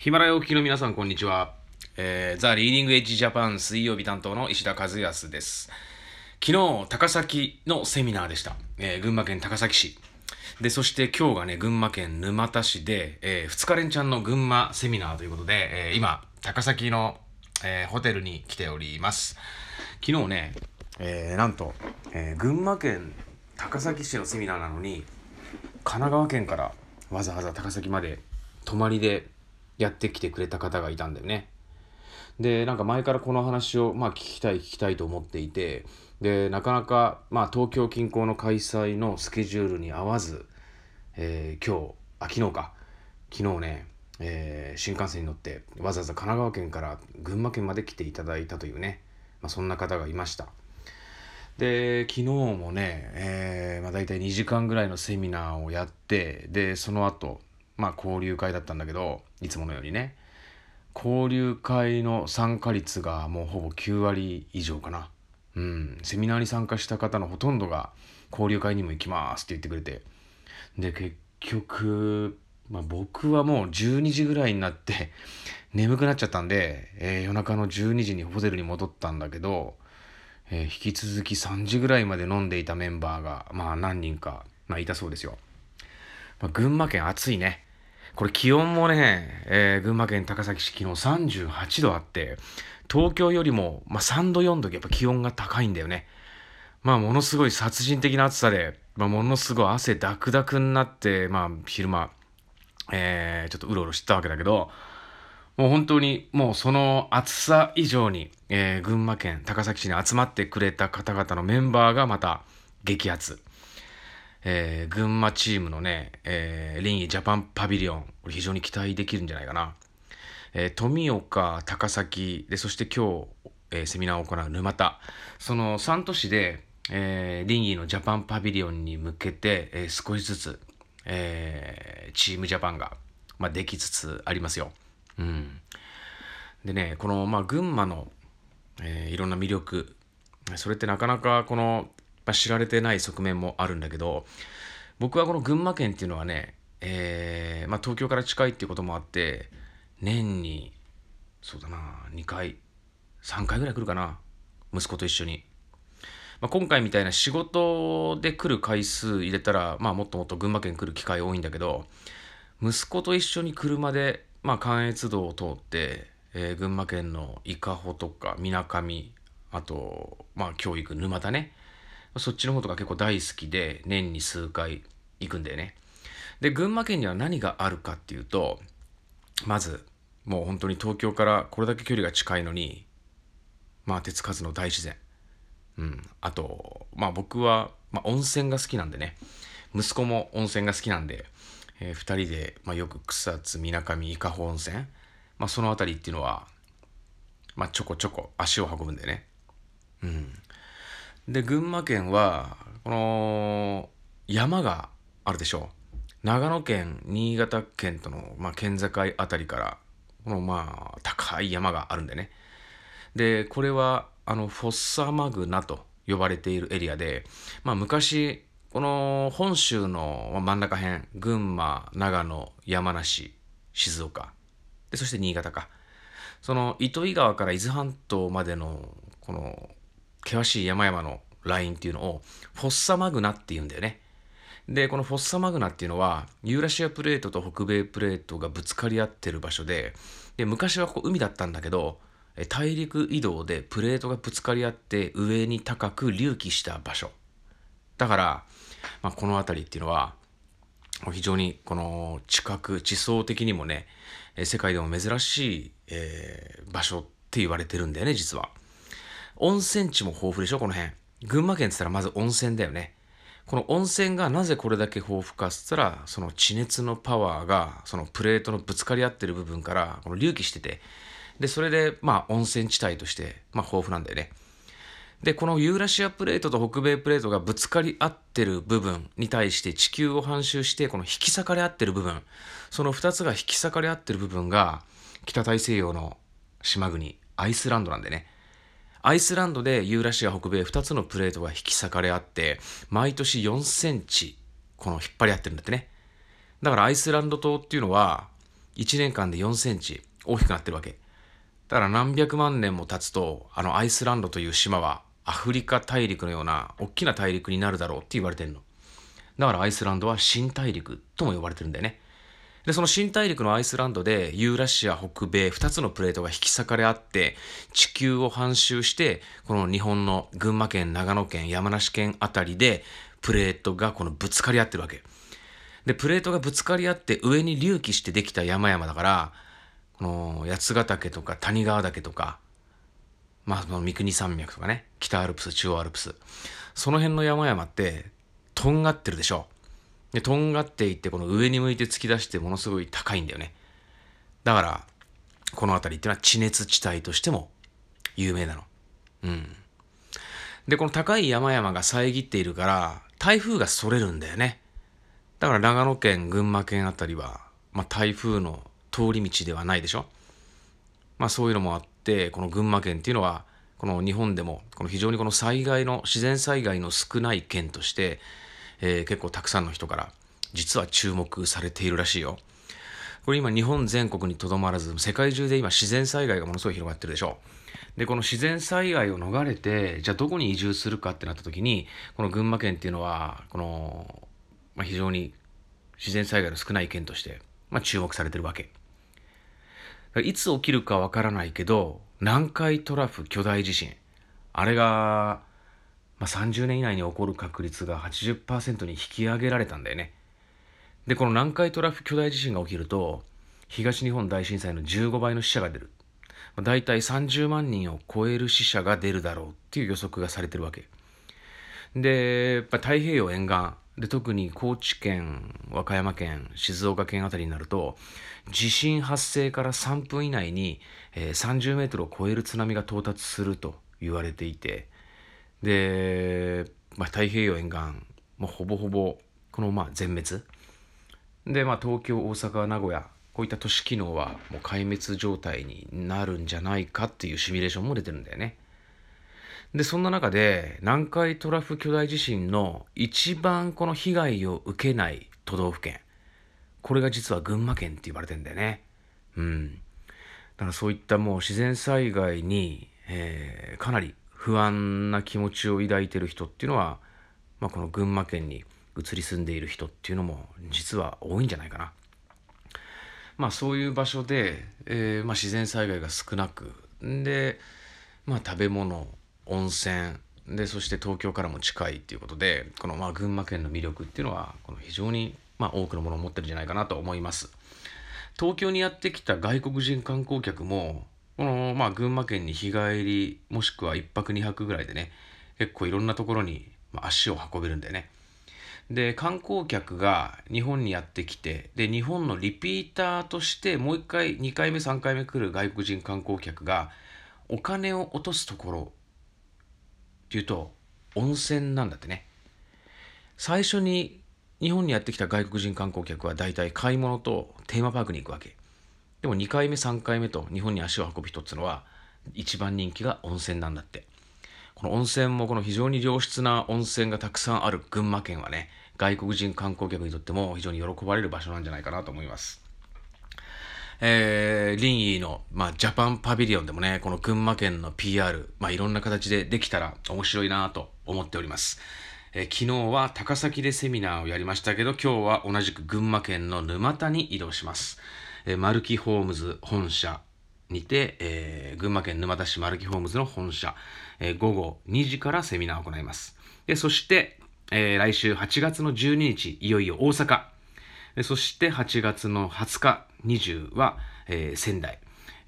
ヒマラヤお聞きの皆さん、こんにちは。えー、ザ・リーディング・エッジ・ジャパン水曜日担当の石田和康です。昨日、高崎のセミナーでした。えー、群馬県高崎市。で、そして今日がね、群馬県沼田市で、えー、2日連チャンの群馬セミナーということで、えー、今、高崎の、えー、ホテルに来ております。昨日ね、えー、なんと、えー、群馬県高崎市のセミナーなのに、神奈川県からわざわざ高崎まで泊まりでやってきてくれた方がいたんだよね。でなんか前からこの話を、まあ、聞きたい聞きたいと思っていてでなかなか、まあ、東京近郊の開催のスケジュールに合わず、えー、今日あ昨日か昨日ね、えー、新幹線に乗ってわざわざ神奈川県から群馬県まで来ていただいたというね、まあ、そんな方がいました。で昨日もね、えーまあ、大体2時間ぐらいのセミナーをやってでその後まあ交流会だったんだけどいつものようにね。交流会の参加率がもうほぼ9割以上かな。うん。セミナーに参加した方のほとんどが交流会にも行きますって言ってくれて。で結局、まあ、僕はもう12時ぐらいになって眠くなっちゃったんで、えー、夜中の12時にホテルに戻ったんだけど、えー、引き続き3時ぐらいまで飲んでいたメンバーがまあ何人か、まあ、いたそうですよ、まあ、群馬県暑いね。これ気温もね、えー、群馬県高崎市昨日38度あって、東京よりも、まあ、3度4度やっぱ気温が高いんだよね。まあものすごい殺人的な暑さで、まあ、ものすごい汗ダクダクになって、まあ昼間、えー、ちょっとうろうろしてたわけだけど、もう本当にもうその暑さ以上に、えー、群馬県高崎市に集まってくれた方々のメンバーがまた激アツ。えー、群馬チームのね、えー、リンジャパンパビリオン、これ非常に期待できるんじゃないかな。えー、富岡、高崎、で、そして今日、えー、セミナーを行う沼田、その3都市で、えー、リンギーのジャパンパビリオンに向けて、えー、少しずつ、えー、チームジャパンが、まあ、できつつありますよ。うん。でね、この、まあ、群馬の、えー、いろんな魅力、それってなかなかこのま、知られてない側面もあるんだけど僕はこの群馬県っていうのはね、えーまあ、東京から近いっていうこともあって年にそうだな2回3回ぐらい来るかな息子と一緒に、まあ、今回みたいな仕事で来る回数入れたら、まあ、もっともっと群馬県来る機会多いんだけど息子と一緒に車で、まあ、関越道を通って、えー、群馬県の伊香保とかみなかみあと、まあ、教育沼田ね。そっちの方とか結構大好きで、年に数回行くんだよね。で、群馬県には何があるかっていうと、まず、もう本当に東京からこれだけ距離が近いのに、まあ手つかずの大自然。うん。あと、まあ僕は、まあ温泉が好きなんでね、息子も温泉が好きなんで、えー、2人で、まあ、よく草津、みなかみ、伊香保温泉、まあその辺りっていうのは、まあちょこちょこ足を運ぶんでね。うん。で群馬県はこの山があるでしょう。長野県新潟県との、まあ、県境あたりからこのまあ高い山があるんでね。でこれはあのフォッサマグナと呼ばれているエリアで、まあ、昔この本州の真ん中辺群馬長野山梨静岡。でそして新潟か。その糸魚川から伊豆半島までのこの険しい山々のラインっていうのをフォッサマグナっていうんだよね。で、このフォッサマグナっていうのはユーラシアプレートと北米プレートがぶつかり合ってる場所で、で昔はここ海だったんだけど、大陸移動でプレートがぶつかり合って上に高く隆起した場所。だから、まあ、この辺りっていうのは非常にこの地殻地層的にもね世界でも珍しい、えー、場所って言われてるんだよね実は。温泉地も豊富でしょこの辺。群馬県って言ったらまず温泉だよね。この温泉がなぜこれだけ豊富かっつったらその地熱のパワーがそのプレートのぶつかり合ってる部分からこの隆起してて。でそれでまあ温泉地帯としてまあ豊富なんだよね。でこのユーラシアプレートと北米プレートがぶつかり合ってる部分に対して地球を反周してこの引き裂かれ合ってる部分。その2つが引き裂かれ合ってる部分が北大西洋の島国アイスランドなんでね。アイスランドでユーラシア北米2つのプレートが引き裂かれ合って、毎年4センチ、この引っ張り合ってるんだってね。だからアイスランド島っていうのは、1年間で4センチ大きくなってるわけ。だから何百万年も経つと、あのアイスランドという島はアフリカ大陸のような大きな大陸になるだろうって言われてるの。だからアイスランドは新大陸とも呼ばれてるんだよね。で、その新大陸のアイスランドでユーラシア北米2つのプレートが引き裂かれ合って地球を半周してこの日本の群馬県、長野県、山梨県あたりでプレートがこのぶつかり合ってるわけ。で、プレートがぶつかり合って上に隆起してできた山々だから、この八ヶ岳とか谷川岳とか、まあ、三国山脈とかね、北アルプス、中央アルプス。その辺の山々って、とんがってるでしょ。で、とんがっていって、この上に向いて突き出してものすごい高いんだよね。だから、この辺りっていうのは地熱地帯としても有名なの。うん。で、この高い山々が遮っているから、台風がそれるんだよね。だから長野県、群馬県あたりは、まあ、台風の通り道ではないでしょ。まあそういうのもあって、この群馬県っていうのは、この日本でも、この非常にこの災害の、自然災害の少ない県として、えー、結構たくさんの人から実は注目されているらしいよ。これ今日本全国にとどまらず世界中で今自然災害がものすごい広がってるでしょでこの自然災害を逃れてじゃあどこに移住するかってなった時にこの群馬県っていうのはこの、まあ、非常に自然災害の少ない県として、まあ、注目されてるわけ。いつ起きるかわからないけど南海トラフ巨大地震。あれがまあ、30年以内に起こる確率が80%に引き上げられたんだよね。で、この南海トラフ巨大地震が起きると、東日本大震災の15倍の死者が出る。だいたい30万人を超える死者が出るだろうっていう予測がされてるわけ。で、やっぱ太平洋沿岸、で特に高知県、和歌山県、静岡県あたりになると、地震発生から3分以内に、えー、30メートルを超える津波が到達すると言われていて、で、まあ、太平洋沿岸、もうほぼほぼこのまあ全滅で、まあ、東京大阪名古屋こういった都市機能はもう壊滅状態になるんじゃないかっていうシミュレーションも出てるんだよね。でそんな中で南海トラフ巨大地震の一番この被害を受けない都道府県これが実は群馬県って言われてんだよね。うん。だからそういったもう自然災害に、えー、かなり不安な気持ちを抱いてる人っていうのは、まあ、この群馬県に移り住んでいる人っていうのも実は多いんじゃないかな。まあそういう場所で、えー、まあ、自然災害が少なくで、まあ、食べ物温泉でそして東京からも近いっていうことでこのまあ群馬県の魅力っていうのはこの非常にまあ多くのものを持ってるんじゃないかなと思います。東京にやってきた外国人観光客もこの、まあ、群馬県に日帰り、もしくは1泊2泊ぐらいでね、結構いろんなところに足を運べるんだよね。で、観光客が日本にやってきて、で、日本のリピーターとしてもう1回、2回目、3回目来る外国人観光客がお金を落とすところっていうと、温泉なんだってね。最初に日本にやってきた外国人観光客は大体買い物とテーマパークに行くわけ。でも2回目3回目と日本に足を運ぶ人っていうのは一番人気が温泉なんだってこの温泉もこの非常に良質な温泉がたくさんある群馬県はね外国人観光客にとっても非常に喜ばれる場所なんじゃないかなと思いますえー、リンイーの、まあ、ジャパンパビリオンでもね、この群馬県の PR、まあ、いろんな形でできたら面白いなと思っております。えー、昨日は高崎でセミナーをやりましたけど、今日は同じく群馬県の沼田に移動します。えー、マルキホームズ本社にて、えー、群馬県沼田市マルキホームズの本社、えー、午後2時からセミナーを行います。で、そして、えー、来週8月の12日、いよいよ大阪。そして8月の20日、20は、えー、仙台。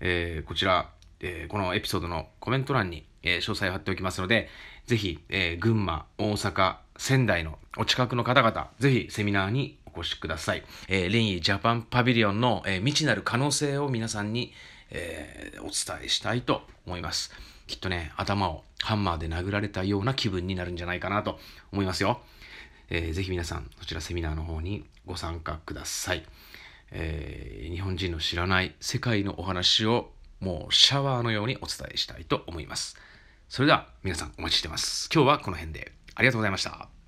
えー、こちら、えー、このエピソードのコメント欄に、えー、詳細を貼っておきますので、ぜひ、えー、群馬、大阪、仙台のお近くの方々、ぜひセミナーにお越しください。えー、レインジャパンパビリオンの、えー、未知なる可能性を皆さんに、えー、お伝えしたいと思います。きっとね、頭をハンマーで殴られたような気分になるんじゃないかなと思いますよ。えー、ぜひ皆さん、そちらセミナーの方にご参加ください。えー、日本人の知らない世界のお話をもうシャワーのようにお伝えしたいと思います。それでは皆さんお待ちしてます。今日はこの辺でありがとうございました。